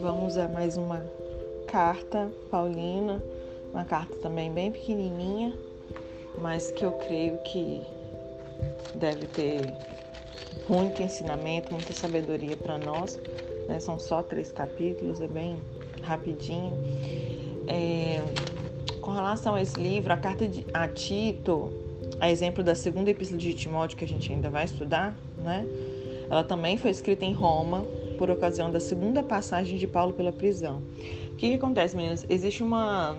Vamos a mais uma carta paulina, uma carta também bem pequenininha, mas que eu creio que deve ter muito ensinamento, muita sabedoria para nós. Né? São só três capítulos, é bem rapidinho. É, com relação a esse livro, a carta de, a Tito, a exemplo da segunda epístola de Timóteo que a gente ainda vai estudar, né? Ela também foi escrita em Roma por ocasião da segunda passagem de Paulo pela prisão. O que, que acontece, meninas? Existe uma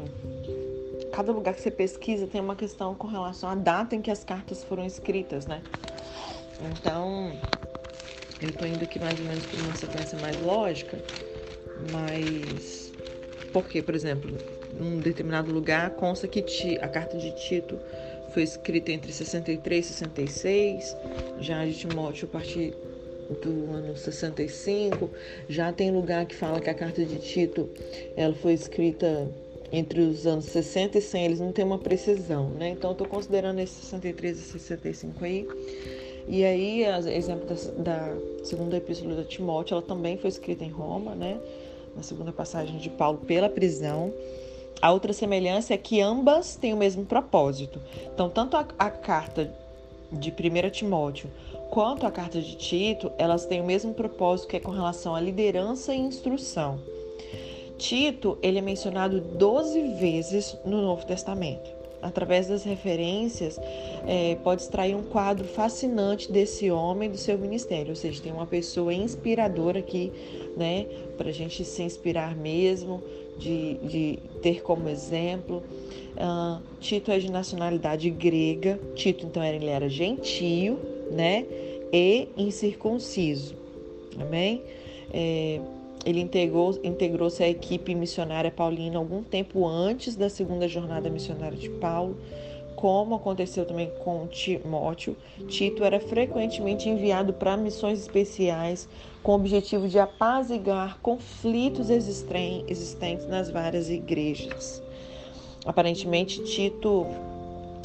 cada lugar que você pesquisa tem uma questão com relação à data em que as cartas foram escritas, né? Então, eu estou indo aqui mais ou menos por uma sequência mais lógica, mas porque, por exemplo, num determinado lugar consta que a carta de Tito foi escrita entre 63 e 66, já de Timóteo a partir do ano 65, já tem lugar que fala que a carta de Tito ela foi escrita entre os anos 60 e 100, eles não têm uma precisão, né? Então, estou considerando esses 63 e 65 aí. E aí, exemplo da, da segunda epístola de Timóteo, ela também foi escrita em Roma, né? Na segunda passagem de Paulo pela prisão. A outra semelhança é que ambas têm o mesmo propósito. Então, tanto a, a carta de 1 Timóteo quanto a carta de Tito, elas têm o mesmo propósito que é com relação à liderança e instrução. Tito, ele é mencionado 12 vezes no Novo Testamento através das referências, é, pode extrair um quadro fascinante desse homem, do seu ministério. Ou seja, tem uma pessoa inspiradora aqui, né, para a gente se inspirar mesmo, de, de ter como exemplo. Uh, Tito é de nacionalidade grega. Tito, então, ele era gentio, né, e incircunciso. Amém? É, ele integrou, integrou-se à equipe missionária paulina algum tempo antes da segunda jornada missionária de Paulo. Como aconteceu também com Timóteo, Tito era frequentemente enviado para missões especiais com o objetivo de apaziguar conflitos existentes nas várias igrejas. Aparentemente, Tito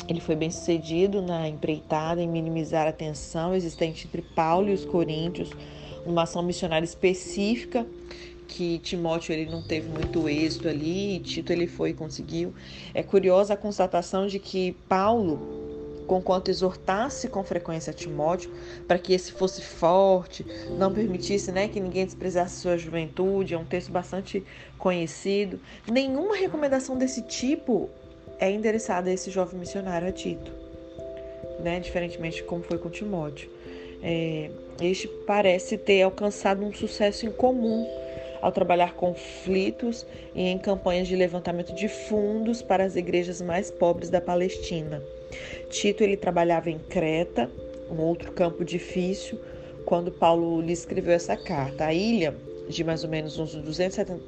ele foi bem sucedido na empreitada em minimizar a tensão existente entre Paulo e os coríntios, uma ação missionária específica que Timóteo ele não teve muito êxito ali, Tito ele foi e conseguiu. É curiosa a constatação de que Paulo, conquanto exortasse com frequência Timóteo para que esse fosse forte, não permitisse né, que ninguém desprezasse sua juventude, é um texto bastante conhecido. Nenhuma recomendação desse tipo é endereçada a esse jovem missionário, a Tito, né, diferentemente de como foi com Timóteo. É, este parece ter alcançado um sucesso incomum ao trabalhar conflitos e em campanhas de levantamento de fundos para as igrejas mais pobres da Palestina. Tito ele trabalhava em Creta, um outro campo difícil, quando Paulo lhe escreveu essa carta. A ilha, de mais ou menos uns 270,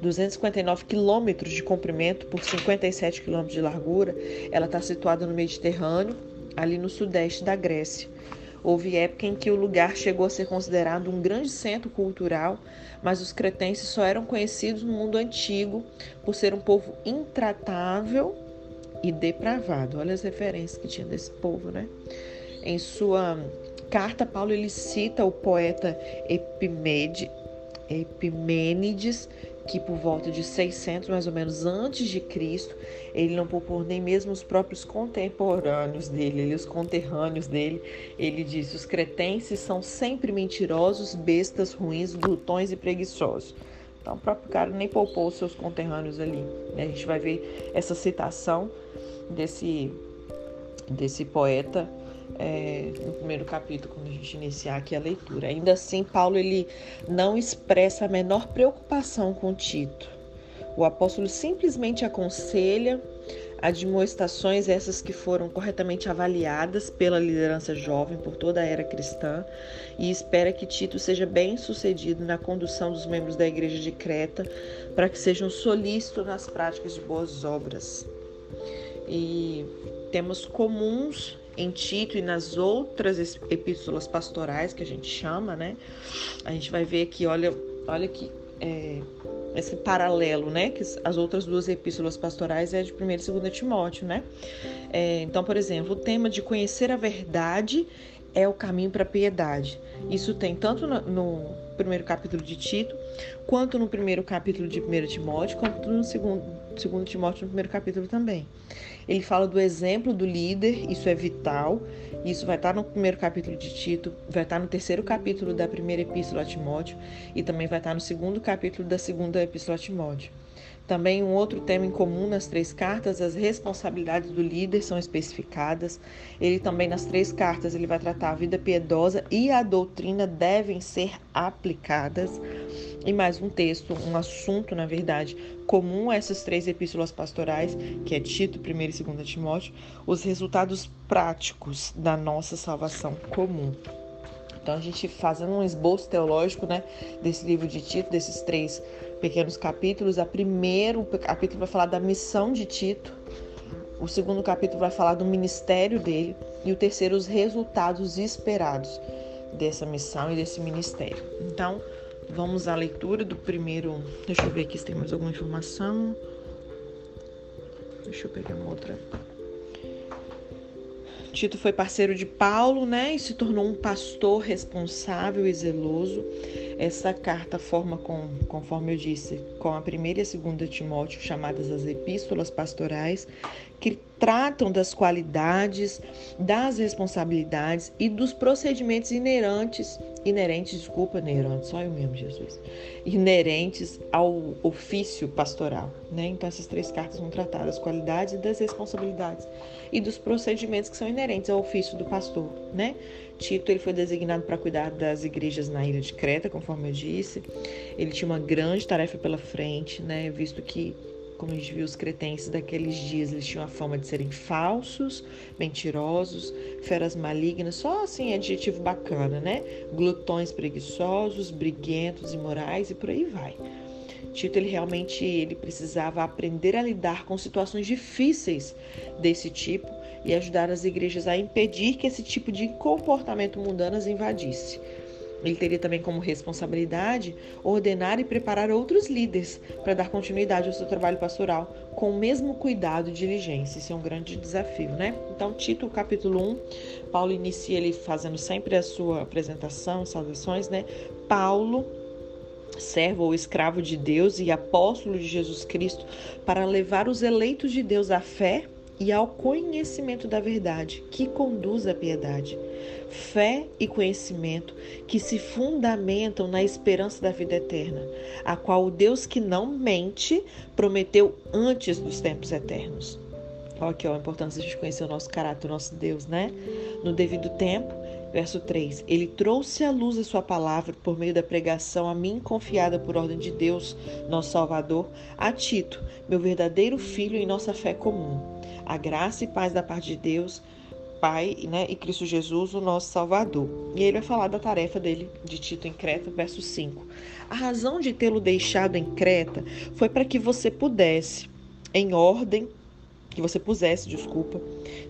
259 quilômetros de comprimento por 57 quilômetros de largura, ela está situada no Mediterrâneo, ali no sudeste da Grécia. Houve época em que o lugar chegou a ser considerado um grande centro cultural, mas os cretenses só eram conhecidos no mundo antigo por ser um povo intratável e depravado. Olha as referências que tinha desse povo, né? Em sua carta, Paulo ele cita o poeta Epimede, Epimênides, que por volta de 600 mais ou menos antes de Cristo, ele não poupou nem mesmo os próprios contemporâneos dele, os conterrâneos dele. Ele disse: os cretenses são sempre mentirosos, bestas, ruins, glutões e preguiçosos. Então, o próprio cara nem poupou os seus conterrâneos ali. Né? A gente vai ver essa citação desse, desse poeta é, no primeiro capítulo, quando a gente iniciar aqui a leitura. Ainda assim, Paulo ele não expressa a menor preocupação com Tito. O apóstolo simplesmente aconselha admoestações essas que foram corretamente avaliadas pela liderança jovem por toda a era cristã e espera que Tito seja bem sucedido na condução dos membros da igreja de Creta para que sejam solícitos nas práticas de boas obras. E temos comuns em Tito e nas outras epístolas pastorais que a gente chama, né? A gente vai ver que, olha, olha que é, esse paralelo, né? Que as outras duas epístolas pastorais é de 1 e 2 Timóteo, né? É, então, por exemplo, o tema de conhecer a verdade é o caminho para a piedade. Isso tem tanto no, no, primeiro capítulo de Tito, quanto no primeiro capítulo de 1 Timóteo, quanto no segundo, segundo Timóteo, no primeiro capítulo também. Ele fala do exemplo do líder, isso é vital. Isso vai estar no primeiro capítulo de Tito, vai estar no terceiro capítulo da primeira epístola a Timóteo e também vai estar no segundo capítulo da segunda epístola a Timóteo. Também um outro tema em comum nas três cartas, as responsabilidades do líder são especificadas. Ele também nas três cartas ele vai tratar a vida piedosa e a doutrina devem ser aplicadas. E mais um texto, um assunto, na verdade, comum a essas três epístolas pastorais, que é Tito, 1 e 2 Timóteo, os resultados práticos da nossa salvação comum. Então a gente fazendo um esboço teológico, né, desse livro de Tito, desses três pequenos capítulos. A primeiro capítulo vai falar da missão de Tito, o segundo capítulo vai falar do ministério dele e o terceiro os resultados esperados dessa missão e desse ministério. Então, vamos à leitura do primeiro. Deixa eu ver aqui se tem mais alguma informação. Deixa eu pegar uma outra. Tito foi parceiro de Paulo, né, e se tornou um pastor responsável e zeloso. Essa carta forma, com, conforme eu disse, com a primeira e a segunda Timóteo, chamadas as epístolas pastorais, que tratam das qualidades, das responsabilidades e dos procedimentos inerentes, inerentes, desculpa, inerentes, só eu mesmo, Jesus, inerentes ao ofício pastoral, né? Então essas três cartas vão tratar das qualidades e das responsabilidades e dos procedimentos que são inerentes ao ofício do pastor, né? Tito ele foi designado para cuidar das igrejas na ilha de Creta, conforme eu disse. Ele tinha uma grande tarefa pela frente, né? Visto que, como a gente viu, os cretenses daqueles dias eles tinham a fama de serem falsos, mentirosos, feras malignas, só assim adjetivo bacana, né? Glutões preguiçosos, briguentos, imorais e por aí vai. Tito ele realmente ele precisava aprender a lidar com situações difíceis desse tipo e ajudar as igrejas a impedir que esse tipo de comportamento mundano as invadisse. Ele teria também como responsabilidade ordenar e preparar outros líderes para dar continuidade ao seu trabalho pastoral com o mesmo cuidado e diligência. Isso é um grande desafio, né? Então, Tito, capítulo 1, Paulo inicia ele fazendo sempre a sua apresentação, saudações, né? Paulo, servo ou escravo de Deus e apóstolo de Jesus Cristo, para levar os eleitos de Deus à fé e ao conhecimento da verdade, que conduz à piedade. Fé e conhecimento que se fundamentam na esperança da vida eterna, a qual o Deus que não mente prometeu antes dos tempos eternos. Olha aqui ó, a importância de conhecer o nosso caráter, o nosso Deus, né? No devido tempo, Verso 3: Ele trouxe à luz a sua palavra por meio da pregação a mim confiada por ordem de Deus, nosso Salvador, a Tito, meu verdadeiro filho em nossa fé comum. A graça e paz da parte de Deus, Pai né, e Cristo Jesus, o nosso Salvador. E ele vai falar da tarefa dele, de Tito em Creta, verso 5. A razão de tê-lo deixado em Creta foi para que você pudesse, em ordem, que você pusesse, desculpa.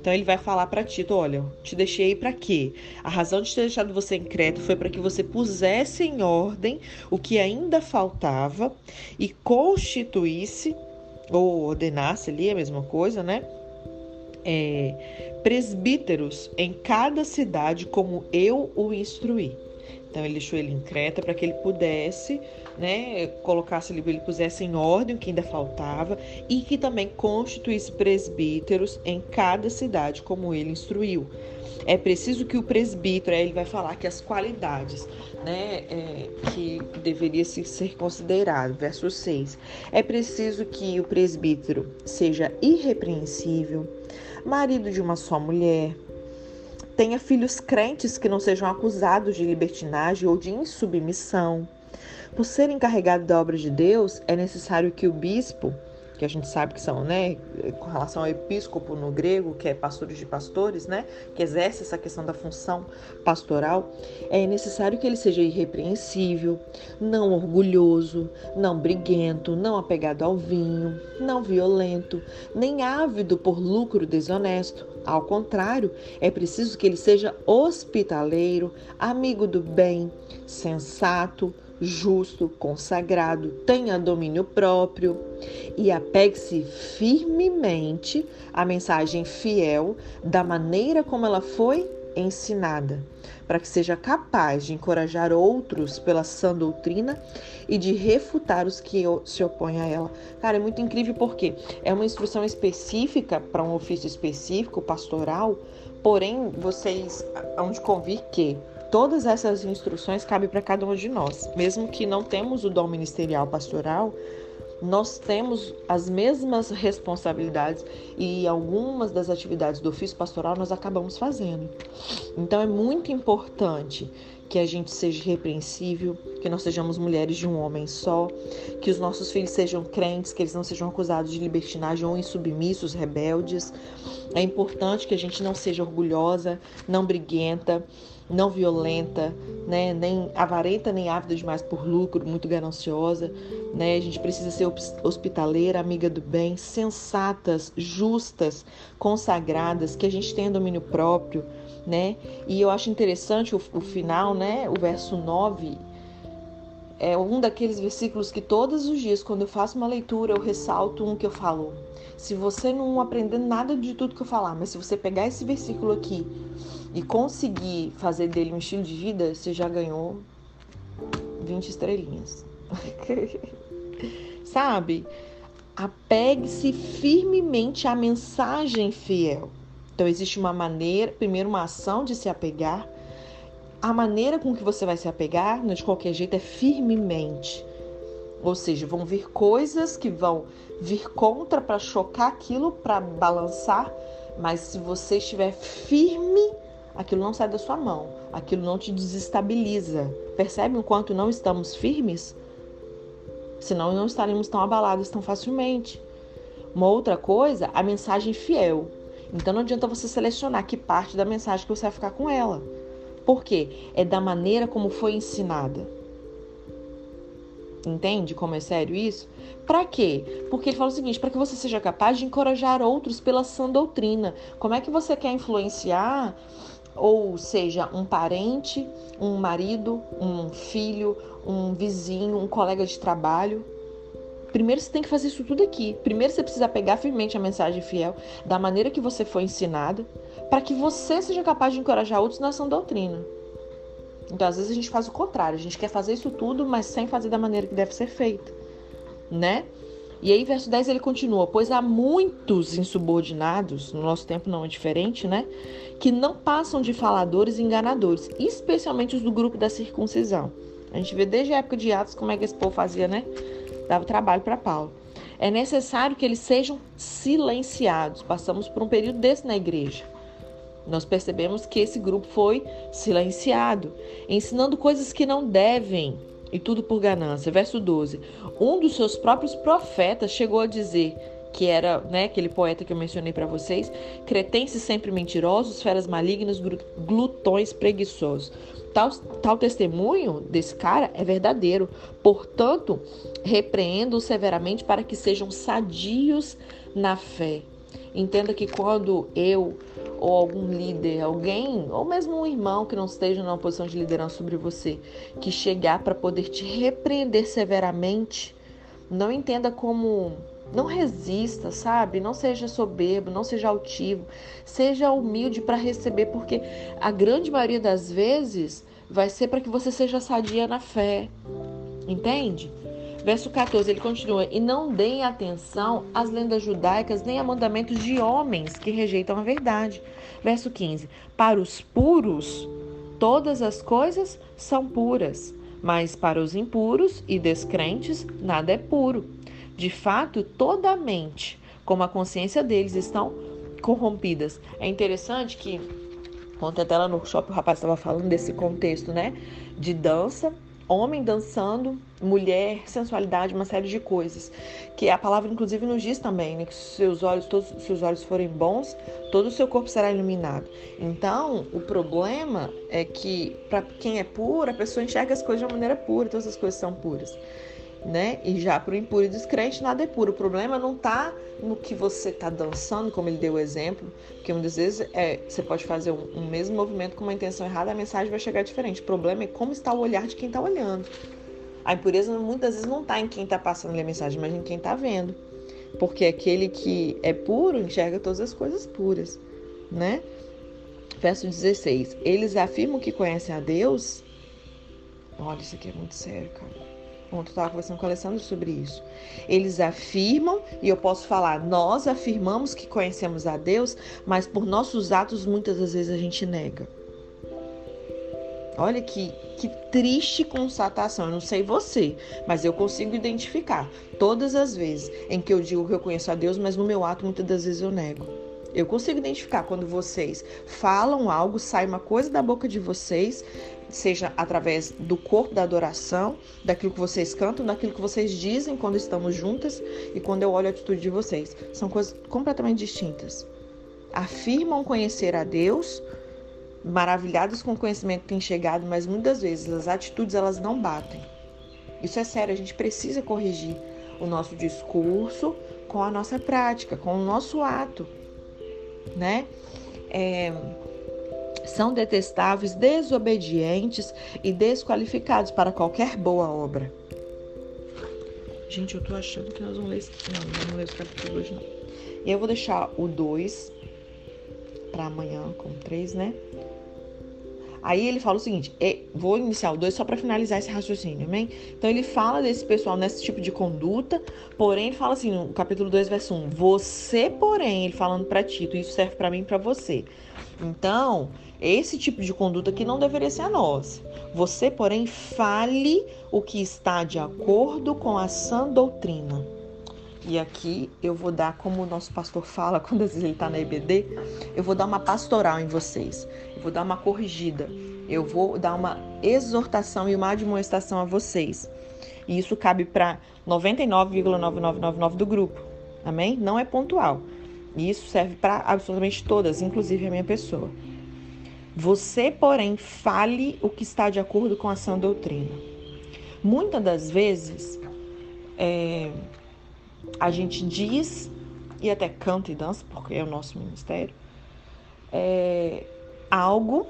Então ele vai falar para Tito, olha, te deixei para quê? A razão de ter deixado você em Creta foi para que você pusesse em ordem o que ainda faltava e constituísse ou ordenasse ali a mesma coisa, né? É, presbíteros em cada cidade como eu o instruí. Então ele deixou ele em Creta para que ele pudesse, né, colocasse ele, ele pusesse em ordem o que ainda faltava e que também constituísse presbíteros em cada cidade, como ele instruiu. É preciso que o presbítero, ele vai falar que as qualidades, né, é, que deveria ser considerado, verso 6. É preciso que o presbítero seja irrepreensível, marido de uma só mulher, tenha filhos crentes que não sejam acusados de libertinagem ou de insubmissão. Por ser encarregado da obra de Deus, é necessário que o bispo que a gente sabe que são, né, com relação ao episcopo no grego, que é pastores de pastores, né, que exerce essa questão da função pastoral, é necessário que ele seja irrepreensível, não orgulhoso, não briguento, não apegado ao vinho, não violento, nem ávido por lucro desonesto. Ao contrário, é preciso que ele seja hospitaleiro, amigo do bem, sensato, justo, consagrado, tenha domínio próprio e apegue-se firmemente à mensagem fiel da maneira como ela foi ensinada, para que seja capaz de encorajar outros pela sã doutrina e de refutar os que se opõem a ela. Cara, é muito incrível porque é uma instrução específica para um ofício específico, pastoral, porém vocês hão de convir que todas essas instruções cabem para cada um de nós, mesmo que não temos o dom ministerial pastoral, nós temos as mesmas responsabilidades e algumas das atividades do ofício pastoral nós acabamos fazendo. Então é muito importante que a gente seja repreensível, que nós sejamos mulheres de um homem só, que os nossos filhos sejam crentes, que eles não sejam acusados de libertinagem ou insubmissos, rebeldes. É importante que a gente não seja orgulhosa, não briguenta, não violenta, né, nem avarenta, nem ávida demais por lucro, muito gananciosa, né? A gente precisa ser hospitaleira, amiga do bem, sensatas, justas, consagradas, que a gente tenha domínio próprio, né? E eu acho interessante o, o final, né, o verso 9, é um daqueles versículos que todos os dias, quando eu faço uma leitura, eu ressalto um que eu falo. Se você não aprender nada de tudo que eu falar, mas se você pegar esse versículo aqui e conseguir fazer dele um estilo de vida, você já ganhou 20 estrelinhas. Sabe? Apegue-se firmemente à mensagem fiel. Então, existe uma maneira, primeiro, uma ação de se apegar. A maneira com que você vai se apegar, de qualquer jeito, é firmemente. Ou seja, vão vir coisas que vão vir contra para chocar aquilo, para balançar, mas se você estiver firme aquilo não sai da sua mão, aquilo não te desestabiliza. Percebe o quanto não estamos firmes? Senão não estaremos tão abalados tão facilmente. Uma outra coisa, a mensagem fiel. Então não adianta você selecionar que parte da mensagem que você vai ficar com ela. Por quê? É da maneira como foi ensinada. Entende como é sério isso? Para quê? Porque ele fala o seguinte: para que você seja capaz de encorajar outros pela sã doutrina. Como é que você quer influenciar ou seja, um parente, um marido, um filho, um vizinho, um colega de trabalho. Primeiro você tem que fazer isso tudo aqui. Primeiro você precisa pegar firmemente a mensagem fiel, da maneira que você foi ensinada, para que você seja capaz de encorajar outros na sã doutrina. Então, às vezes a gente faz o contrário, a gente quer fazer isso tudo, mas sem fazer da maneira que deve ser feito, né? E aí, verso 10 ele continua: Pois há muitos insubordinados, no nosso tempo não é diferente, né? Que não passam de faladores e enganadores, especialmente os do grupo da circuncisão. A gente vê desde a época de Atos como é que esse povo fazia, né? Dava trabalho para Paulo. É necessário que eles sejam silenciados. Passamos por um período desse na igreja. Nós percebemos que esse grupo foi silenciado, ensinando coisas que não devem e tudo por ganância. Verso 12. Um dos seus próprios profetas chegou a dizer que era né, aquele poeta que eu mencionei para vocês, cretenses sempre mentirosos, feras malignas, glutões preguiçosos. Tal, tal testemunho desse cara é verdadeiro. Portanto, repreendo severamente para que sejam sadios na fé. Entenda que quando eu ou algum líder, alguém, ou mesmo um irmão que não esteja numa posição de liderança sobre você, que chegar para poder te repreender severamente, não entenda como não resista, sabe? Não seja soberbo, não seja altivo, seja humilde para receber, porque a grande maioria das vezes vai ser para que você seja sadia na fé. Entende? Verso 14, ele continua: E não deem atenção às lendas judaicas nem a mandamentos de homens que rejeitam a verdade. Verso 15: Para os puros, todas as coisas são puras, mas para os impuros e descrentes, nada é puro. De fato, toda a mente, como a consciência deles, estão corrompidas. É interessante que, ontem até lá no shopping o rapaz estava falando desse contexto, né? De dança homem dançando, mulher, sensualidade, uma série de coisas. Que a palavra, inclusive, nos diz também, né? Que se seus olhos, todos seus olhos forem bons, todo o seu corpo será iluminado. Então, o problema é que, para quem é puro, a pessoa enxerga as coisas de uma maneira pura, todas as coisas são puras né? E já para o impuro e descrente, nada é puro. O problema não está no que você está dançando, como ele deu o exemplo, porque muitas vezes é, você pode fazer um, um, mesmo movimento com uma intenção errada, a mensagem vai chegar diferente. O problema é como está o olhar de quem está olhando. A impureza muitas vezes não está em quem está passando a mensagem, mas em quem está vendo. Porque aquele que é puro enxerga todas as coisas puras, né? Verso 16: Eles afirmam que conhecem a Deus. Olha, isso aqui é muito sério, cara. Ontem eu estava conversando com o Alessandro sobre isso. Eles afirmam, e eu posso falar, nós afirmamos que conhecemos a Deus, mas por nossos atos muitas das vezes a gente nega. Olha que, que triste constatação. Eu não sei você, mas eu consigo identificar todas as vezes em que eu digo que eu conheço a Deus, mas no meu ato muitas das vezes eu nego. Eu consigo identificar quando vocês falam algo, sai uma coisa da boca de vocês, seja através do corpo da adoração, daquilo que vocês cantam, daquilo que vocês dizem quando estamos juntas e quando eu olho a atitude de vocês. São coisas completamente distintas. Afirmam conhecer a Deus, maravilhados com o conhecimento que têm chegado, mas muitas vezes as atitudes elas não batem. Isso é sério, a gente precisa corrigir o nosso discurso com a nossa prática, com o nosso ato, né? É, são detestáveis, desobedientes e desqualificados para qualquer boa obra. Gente, eu tô achando que nós vamos ler esse... Não, não vamos ler esse capítulo hoje, não. E eu vou deixar o 2 para amanhã com 3, né? Aí ele fala o seguinte: vou iniciar o 2 só para finalizar esse raciocínio, amém? Então ele fala desse pessoal nesse tipo de conduta, porém ele fala assim no capítulo 2, verso 1: Você, porém, ele falando para Tito, isso serve para mim e para você. Então, esse tipo de conduta que não deveria ser a nossa. Você, porém, fale o que está de acordo com a sã doutrina. E aqui eu vou dar, como o nosso pastor fala quando às vezes ele está na EBD, eu vou dar uma pastoral em vocês vou dar uma corrigida, eu vou dar uma exortação e uma admoestação a vocês. E isso cabe para 99,9999 do grupo. Amém? Não é pontual. E isso serve para absolutamente todas, inclusive a minha pessoa. Você, porém, fale o que está de acordo com a sã doutrina. Muitas das vezes, é, a gente diz, e até canta e dança, porque é o nosso ministério, é, algo,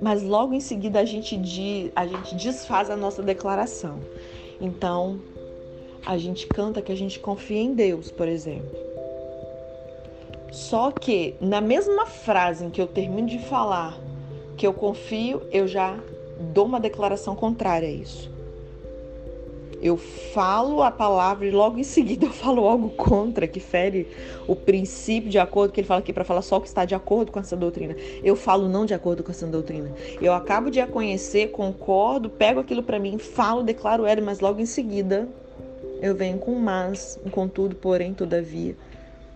mas logo em seguida a gente, diz, a gente desfaz a nossa declaração. Então, a gente canta que a gente confia em Deus, por exemplo. Só que na mesma frase em que eu termino de falar que eu confio, eu já dou uma declaração contrária a isso eu falo a palavra e logo em seguida eu falo algo contra, que fere o princípio de acordo, que ele fala aqui para falar só o que está de acordo com essa doutrina. Eu falo não de acordo com essa doutrina. Eu acabo de a conhecer, concordo, pego aquilo para mim, falo, declaro ela, mas logo em seguida eu venho com mas, contudo, porém, todavia.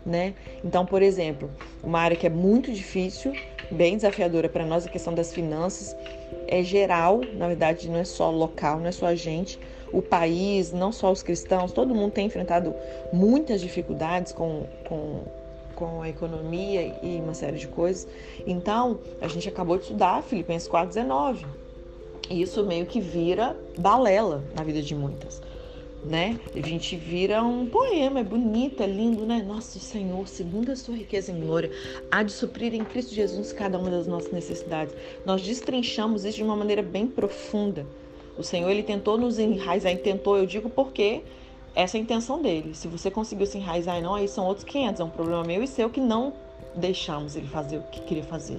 Né? Então, por exemplo, uma área que é muito difícil, bem desafiadora para nós, a questão das finanças, é geral, na verdade, não é só local, não é só a gente o país, não só os cristãos, todo mundo tem enfrentado muitas dificuldades com, com, com a economia e uma série de coisas. Então, a gente acabou de estudar Filipenses 4,19. E isso meio que vira balela na vida de muitas. Né? A gente vira um poema, é bonito, é lindo, né? Nosso Senhor, segundo a sua riqueza em glória, há de suprir em Cristo Jesus cada uma das nossas necessidades. Nós destrinchamos isso de uma maneira bem profunda. O Senhor ele tentou nos enraizar, tentou, eu digo porque essa é a intenção dele. Se você conseguiu se enraizar e não, aí são outros 500, é um problema meu e seu que não deixamos ele fazer o que queria fazer.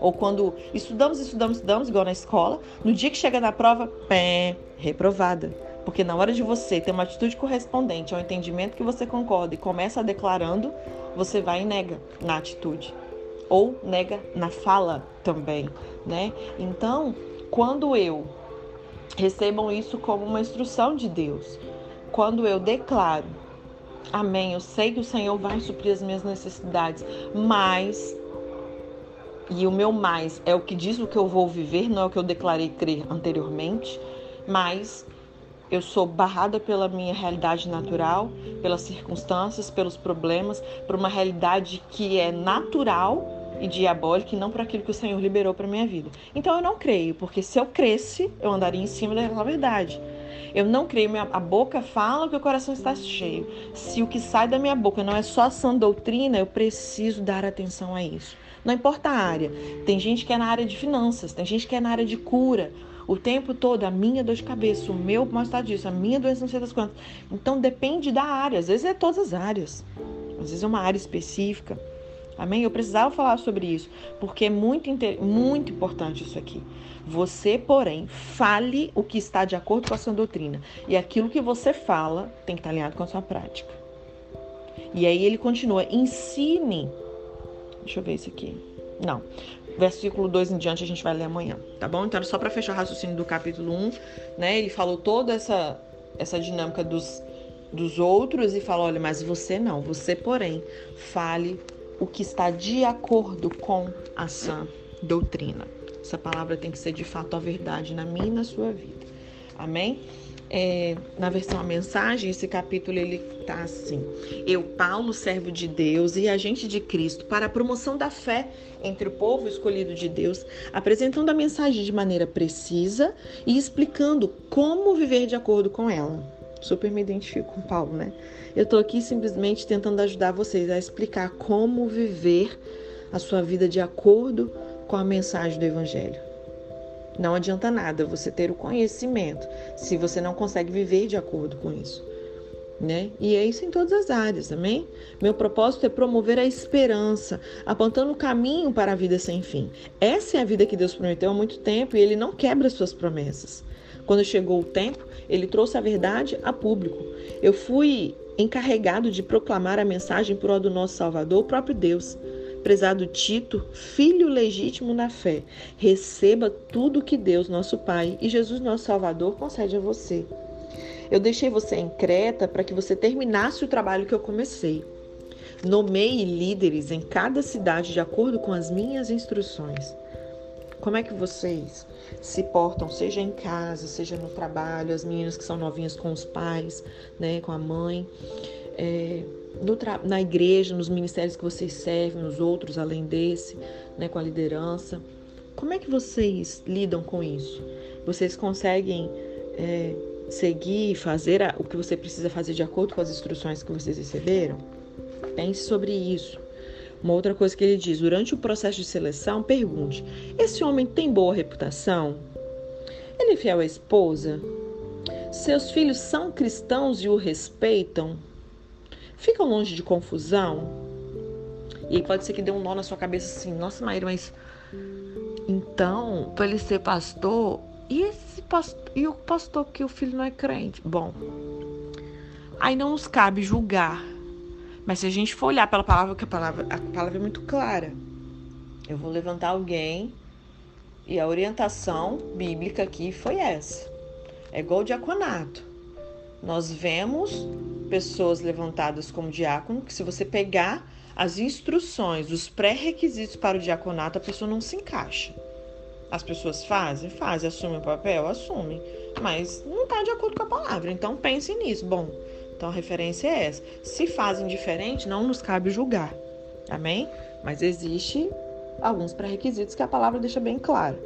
Ou quando estudamos, estudamos, estudamos, igual na escola, no dia que chega na prova, pé, reprovada. Porque na hora de você ter uma atitude correspondente ao entendimento que você concorda e começa declarando, você vai e nega na atitude. Ou nega na fala também, né? Então, quando eu recebam isso como uma instrução de Deus. Quando eu declaro, Amém, eu sei que o Senhor vai suprir as minhas necessidades, mas e o meu mais é o que diz o que eu vou viver, não é o que eu declarei crer anteriormente, mas eu sou barrada pela minha realidade natural, pelas circunstâncias, pelos problemas, por uma realidade que é natural e diabólica e não para aquilo que o Senhor liberou para minha vida. Então eu não creio, porque se eu cresce, eu andaria em cima da verdade. Eu não creio, a boca fala que o coração está cheio. Se o que sai da minha boca não é só sã doutrina, eu preciso dar atenção a isso. Não importa a área. Tem gente que é na área de finanças, tem gente que é na área de cura. O tempo todo, a minha dor de cabeça, o meu mal-estar disso, a minha doença não sei das quantas. Então depende da área. Às vezes é todas as áreas. Às vezes é uma área específica. Amém? Eu precisava falar sobre isso, porque é muito, muito importante isso aqui. Você, porém, fale o que está de acordo com a sua doutrina. E aquilo que você fala tem que estar alinhado com a sua prática. E aí ele continua: ensine. Deixa eu ver isso aqui. Não. Versículo 2 em diante a gente vai ler amanhã, tá bom? Então, só para fechar o raciocínio do capítulo 1, né? Ele falou toda essa, essa dinâmica dos, dos outros e falou: olha, mas você não, você, porém, fale o que está de acordo com a sã doutrina. Essa palavra tem que ser de fato a verdade na minha e na sua vida. Amém? É, na versão a mensagem, esse capítulo ele tá assim: Eu, Paulo, servo de Deus e agente de Cristo, para a promoção da fé entre o povo escolhido de Deus, apresentando a mensagem de maneira precisa e explicando como viver de acordo com ela. Super me identifico com Paulo, né? Eu estou aqui simplesmente tentando ajudar vocês a explicar como viver a sua vida de acordo com a mensagem do Evangelho. Não adianta nada você ter o conhecimento se você não consegue viver de acordo com isso. Né? E é isso em todas as áreas, amém? Meu propósito é promover a esperança, apontando o caminho para a vida sem fim. Essa é a vida que Deus prometeu há muito tempo e ele não quebra suas promessas. Quando chegou o tempo, ele trouxe a verdade a público. Eu fui encarregado de proclamar a mensagem por do nosso Salvador, o próprio Deus prezado Tito, filho legítimo na fé, receba tudo que Deus, nosso Pai e Jesus, nosso Salvador, concede a você. Eu deixei você em Creta para que você terminasse o trabalho que eu comecei. Nomeie líderes em cada cidade de acordo com as minhas instruções. Como é que vocês se portam, seja em casa, seja no trabalho, as meninas que são novinhas com os pais, né, com a mãe? É, na igreja, nos ministérios que vocês servem, nos outros além desse, né, com a liderança. Como é que vocês lidam com isso? Vocês conseguem é, seguir e fazer a, o que você precisa fazer de acordo com as instruções que vocês receberam? Pense sobre isso. Uma outra coisa que ele diz: durante o processo de seleção, pergunte: esse homem tem boa reputação? Ele é fiel à esposa? Seus filhos são cristãos e o respeitam? Ficam longe de confusão. E aí pode ser que dê um nó na sua cabeça assim, nossa Maíra, mas então, para ele ser pastor, e esse pastor, e o pastor que o filho não é crente? Bom, aí não nos cabe julgar. Mas se a gente for olhar pela palavra, que a palavra, a palavra é muito clara. Eu vou levantar alguém e a orientação bíblica aqui foi essa. É igual o diaconato. Nós vemos pessoas levantadas como diácono, que se você pegar as instruções, os pré-requisitos para o diaconato, a pessoa não se encaixa. As pessoas fazem, fazem, assumem o papel, assumem, mas não está de acordo com a palavra. Então pense nisso. Bom, então a referência é essa. Se fazem diferente, não nos cabe julgar. Amém? Mas existe alguns pré-requisitos que a palavra deixa bem claro.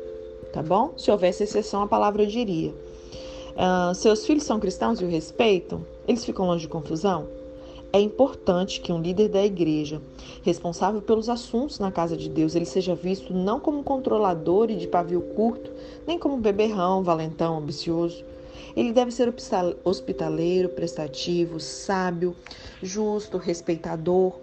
Tá bom? Se houvesse exceção, a palavra diria. Uh, seus filhos são cristãos e o respeitam? Eles ficam longe de confusão? É importante que um líder da igreja, responsável pelos assuntos na casa de Deus, ele seja visto não como controlador e de pavio curto, nem como beberrão, valentão, ambicioso. Ele deve ser hospitaleiro, prestativo, sábio, justo, respeitador,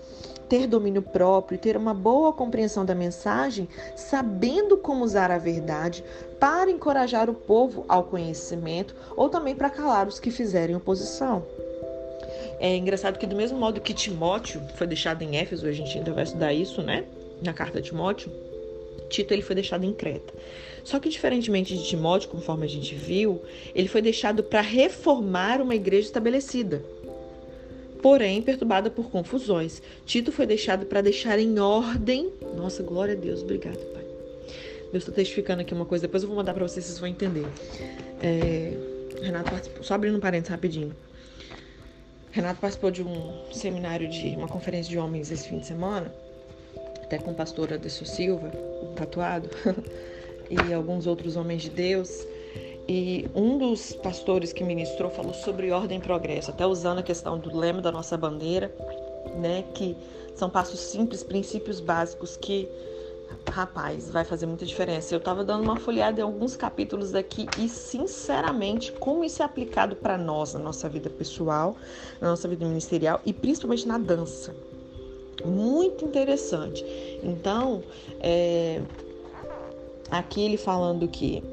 ter domínio próprio, ter uma boa compreensão da mensagem, sabendo como usar a verdade para encorajar o povo ao conhecimento ou também para calar os que fizerem oposição. É engraçado que do mesmo modo que Timóteo foi deixado em Éfeso, a gente ainda vai estudar isso, né? Na carta de Timóteo, Tito ele foi deixado em Creta. Só que diferentemente de Timóteo, conforme a gente viu, ele foi deixado para reformar uma igreja estabelecida porém perturbada por confusões. Tito foi deixado para deixar em ordem. Nossa, glória a Deus, obrigado, Pai. Deus está testificando aqui uma coisa, depois eu vou mandar para vocês, vocês vão entender. É, Renato participou, só abrindo um parênteses rapidinho. Renato participou de um seminário de uma conferência de homens esse fim de semana, até com o pastor Adesso Silva, tatuado, e alguns outros homens de Deus. E um dos pastores que ministrou falou sobre ordem e progresso, até usando a questão do lema da nossa bandeira, né, que são passos simples, princípios básicos que, rapaz, vai fazer muita diferença. Eu estava dando uma folheada em alguns capítulos aqui e, sinceramente, como isso é aplicado para nós, na nossa vida pessoal, na nossa vida ministerial e principalmente na dança. Muito interessante. Então, é, aqui ele falando que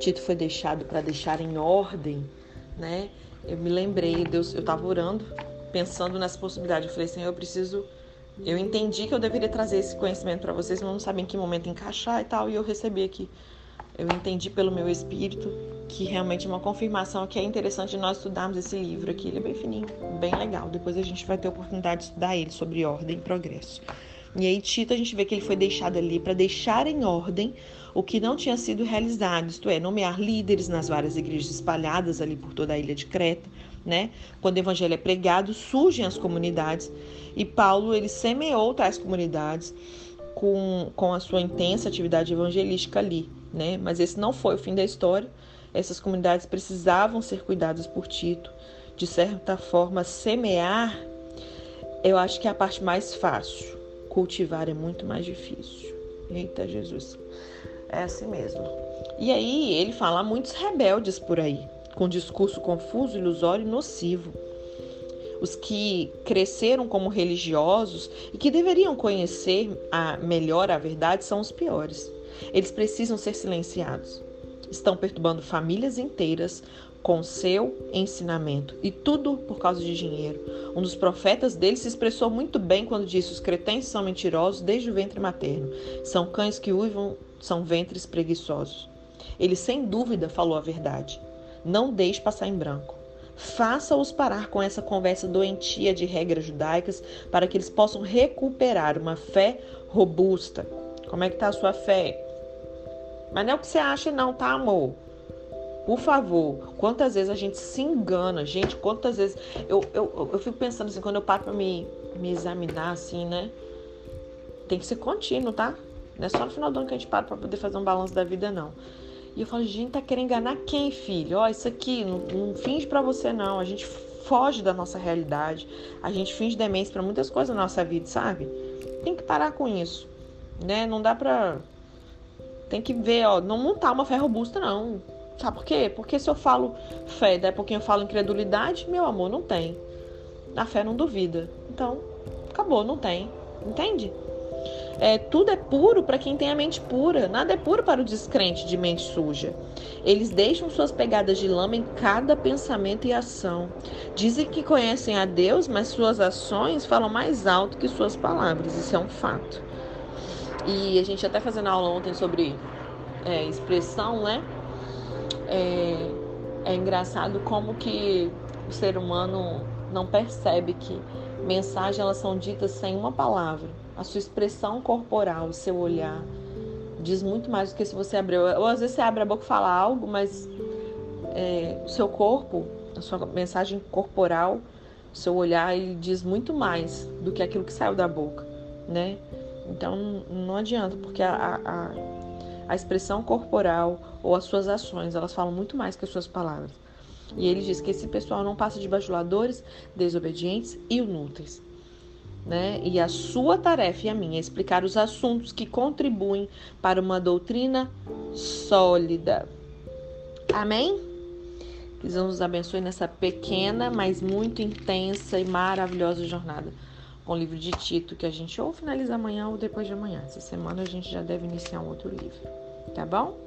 Tito foi deixado para deixar em ordem, né? Eu me lembrei, Deus, eu estava orando, pensando nessa possibilidade. Eu falei, Senhor, eu preciso. Eu entendi que eu deveria trazer esse conhecimento para vocês, mas não sabia em que momento encaixar e tal. E eu recebi aqui. Eu entendi pelo meu espírito que realmente é uma confirmação que é interessante nós estudarmos esse livro aqui. Ele é bem fininho, bem legal. Depois a gente vai ter a oportunidade de estudar ele sobre ordem e progresso. E aí, Tito, a gente vê que ele foi deixado ali para deixar em ordem o que não tinha sido realizado, isto é, nomear líderes nas várias igrejas espalhadas ali por toda a ilha de Creta, né? Quando o evangelho é pregado, surgem as comunidades e Paulo ele semeou tais comunidades com, com a sua intensa atividade evangelística ali, né? Mas esse não foi o fim da história. Essas comunidades precisavam ser cuidadas por Tito. De certa forma, semear, eu acho que é a parte mais fácil. Cultivar é muito mais difícil. Eita Jesus. É assim mesmo. E aí ele fala muitos rebeldes por aí, com discurso confuso, ilusório e nocivo. Os que cresceram como religiosos e que deveriam conhecer a melhor a verdade são os piores. Eles precisam ser silenciados. Estão perturbando famílias inteiras com seu ensinamento e tudo por causa de dinheiro. Um dos profetas dele se expressou muito bem quando disse: Os cretenses são mentirosos desde o ventre materno. São cães que uivam são ventres preguiçosos. Ele sem dúvida falou a verdade. Não deixe passar em branco. Faça-os parar com essa conversa doentia de regras judaicas para que eles possam recuperar uma fé robusta. Como é que está a sua fé? Mas não é o que você acha, não, tá, amor? Por favor, quantas vezes a gente se engana, gente, quantas vezes. Eu, eu, eu fico pensando assim, quando eu paro para me, me examinar, assim, né? Tem que ser contínuo, tá? Não é só no final do ano que a gente para para poder fazer um balanço da vida, não. E eu falo, gente, tá querendo enganar quem, filho? Ó, isso aqui, não, não finge para você, não. A gente foge da nossa realidade. A gente finge demência para muitas coisas na nossa vida, sabe? Tem que parar com isso, né? Não dá pra. Tem que ver, ó, não montar uma fé robusta, não. Sabe por quê? Porque se eu falo fé, daí a pouquinho eu falo incredulidade, meu amor, não tem. A fé não duvida. Então, acabou, não tem. Entende? É, tudo é puro para quem tem a mente pura, nada é puro para o descrente de mente suja. Eles deixam suas pegadas de lama em cada pensamento e ação. Dizem que conhecem a Deus, mas suas ações falam mais alto que suas palavras. Isso é um fato. E a gente até fazendo aula ontem sobre é, expressão, né? É, é engraçado como que o ser humano não percebe que mensagens elas são ditas sem uma palavra a sua expressão corporal, o seu olhar, diz muito mais do que se você abrir. Ou às vezes você abre a boca e fala algo, mas é, o seu corpo, a sua mensagem corporal, o seu olhar, ele diz muito mais do que aquilo que saiu da boca, né? Então não adianta, porque a, a, a expressão corporal ou as suas ações, elas falam muito mais que as suas palavras. E ele diz que esse pessoal não passa de bajuladores, desobedientes e inúteis né? E a sua tarefa e a minha é explicar os assuntos que contribuem para uma doutrina sólida. Amém? Que Deus nos abençoe nessa pequena, mas muito intensa e maravilhosa jornada com o livro de Tito, que a gente ou finaliza amanhã ou depois de amanhã. Essa semana a gente já deve iniciar um outro livro. Tá bom?